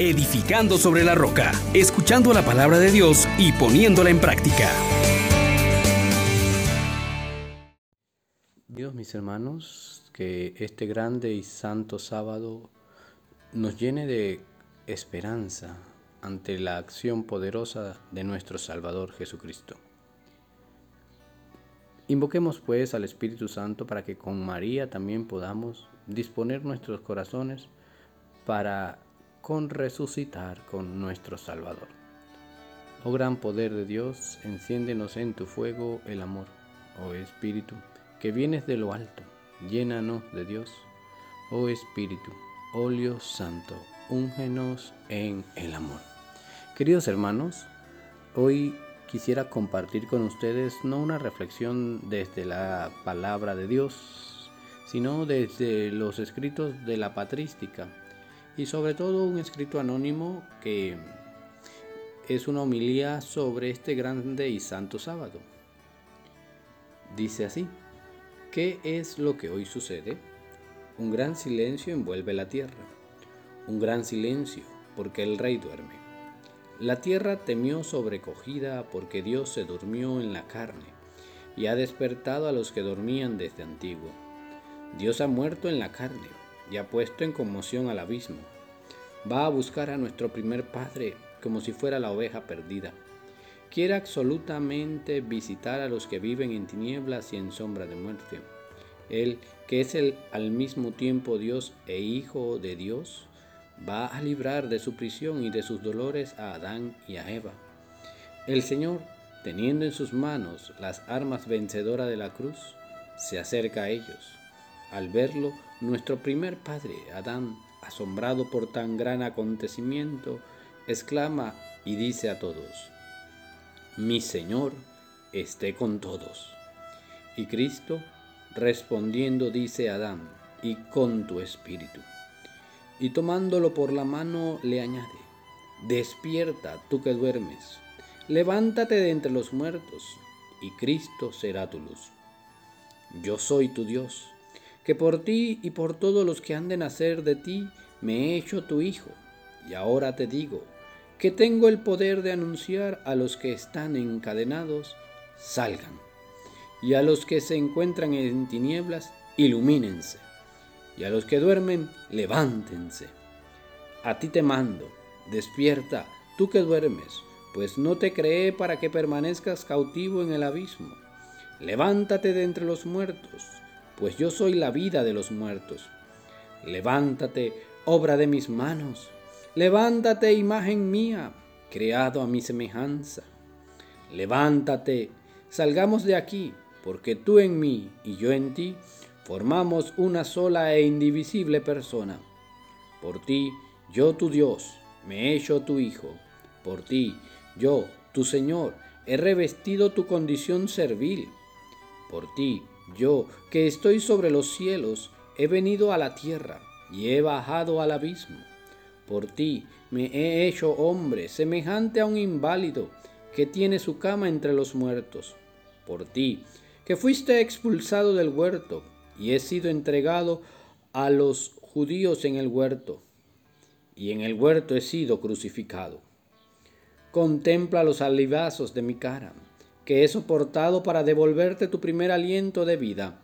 edificando sobre la roca, escuchando la palabra de Dios y poniéndola en práctica. Dios, mis hermanos, que este grande y santo sábado nos llene de esperanza ante la acción poderosa de nuestro Salvador Jesucristo. Invoquemos pues al Espíritu Santo para que con María también podamos disponer nuestros corazones para con resucitar con nuestro Salvador. Oh gran poder de Dios, enciéndenos en tu fuego el amor, oh Espíritu, que vienes de lo alto, llénanos de Dios, oh Espíritu, óleo santo, úngenos en el amor. Queridos hermanos, hoy quisiera compartir con ustedes no una reflexión desde la palabra de Dios, sino desde los escritos de la patrística y sobre todo un escrito anónimo que es una homilía sobre este grande y santo sábado. Dice así, ¿qué es lo que hoy sucede? Un gran silencio envuelve la tierra, un gran silencio porque el rey duerme. La tierra temió sobrecogida porque Dios se durmió en la carne y ha despertado a los que dormían desde antiguo. Dios ha muerto en la carne y ha puesto en conmoción al abismo. Va a buscar a nuestro primer Padre como si fuera la oveja perdida. Quiere absolutamente visitar a los que viven en tinieblas y en sombra de muerte. Él, que es el al mismo tiempo Dios e Hijo de Dios, va a librar de su prisión y de sus dolores a Adán y a Eva. El Señor, teniendo en sus manos las armas vencedoras de la cruz, se acerca a ellos. Al verlo, nuestro primer padre, Adán, asombrado por tan gran acontecimiento, exclama y dice a todos, Mi Señor esté con todos. Y Cristo, respondiendo, dice a Adán, y con tu espíritu. Y tomándolo por la mano, le añade, Despierta tú que duermes, levántate de entre los muertos, y Cristo será tu luz. Yo soy tu Dios que por ti y por todos los que han de nacer de ti me he hecho tu hijo. Y ahora te digo que tengo el poder de anunciar a los que están encadenados, salgan. Y a los que se encuentran en tinieblas, ilumínense. Y a los que duermen, levántense. A ti te mando, despierta, tú que duermes, pues no te creé para que permanezcas cautivo en el abismo. Levántate de entre los muertos pues yo soy la vida de los muertos. Levántate, obra de mis manos. Levántate, imagen mía, creado a mi semejanza. Levántate, salgamos de aquí, porque tú en mí y yo en ti formamos una sola e indivisible persona. Por ti, yo tu Dios, me he hecho tu Hijo. Por ti, yo, tu Señor, he revestido tu condición servil. Por ti, yo, que estoy sobre los cielos, he venido a la tierra y he bajado al abismo. Por ti me he hecho hombre, semejante a un inválido que tiene su cama entre los muertos. Por ti, que fuiste expulsado del huerto y he sido entregado a los judíos en el huerto, y en el huerto he sido crucificado. Contempla los alivazos de mi cara que he soportado para devolverte tu primer aliento de vida.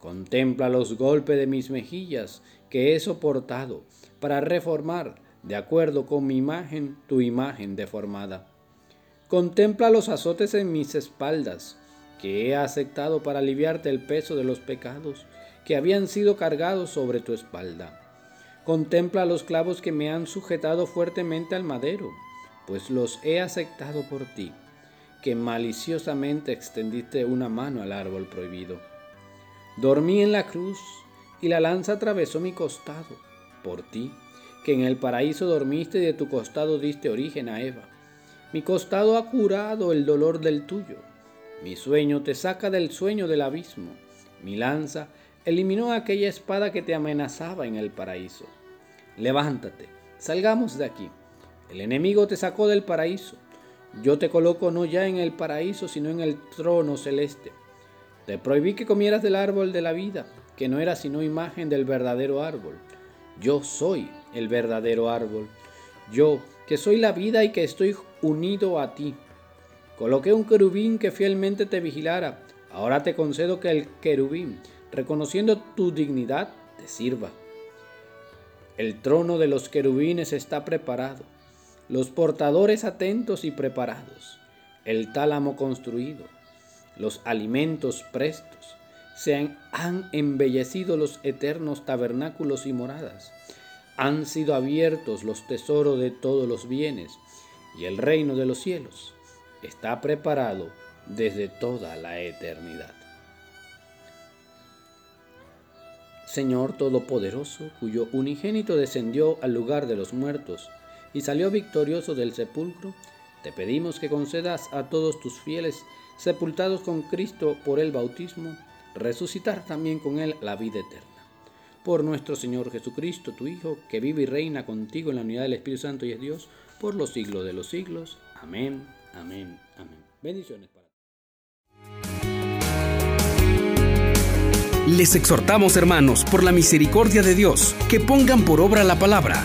Contempla los golpes de mis mejillas que he soportado para reformar, de acuerdo con mi imagen, tu imagen deformada. Contempla los azotes en mis espaldas que he aceptado para aliviarte el peso de los pecados que habían sido cargados sobre tu espalda. Contempla los clavos que me han sujetado fuertemente al madero, pues los he aceptado por ti que maliciosamente extendiste una mano al árbol prohibido. Dormí en la cruz y la lanza atravesó mi costado, por ti, que en el paraíso dormiste y de tu costado diste origen a Eva. Mi costado ha curado el dolor del tuyo. Mi sueño te saca del sueño del abismo. Mi lanza eliminó aquella espada que te amenazaba en el paraíso. Levántate, salgamos de aquí. El enemigo te sacó del paraíso. Yo te coloco no ya en el paraíso, sino en el trono celeste. Te prohibí que comieras del árbol de la vida, que no era sino imagen del verdadero árbol. Yo soy el verdadero árbol. Yo, que soy la vida y que estoy unido a ti. Coloqué un querubín que fielmente te vigilara. Ahora te concedo que el querubín, reconociendo tu dignidad, te sirva. El trono de los querubines está preparado, los portadores atentos y preparados, el tálamo construido, los alimentos prestos, se han, han embellecido los eternos tabernáculos y moradas, han sido abiertos los tesoros de todos los bienes, y el reino de los cielos está preparado desde toda la eternidad. Señor Todopoderoso, cuyo unigénito descendió al lugar de los muertos y salió victorioso del sepulcro, te pedimos que concedas a todos tus fieles sepultados con Cristo por el bautismo, resucitar también con Él la vida eterna. Por nuestro Señor Jesucristo, tu Hijo, que vive y reina contigo en la unidad del Espíritu Santo y es Dios, por los siglos de los siglos. Amén, amén, amén. Bendiciones para Les exhortamos, hermanos, por la misericordia de Dios, que pongan por obra la palabra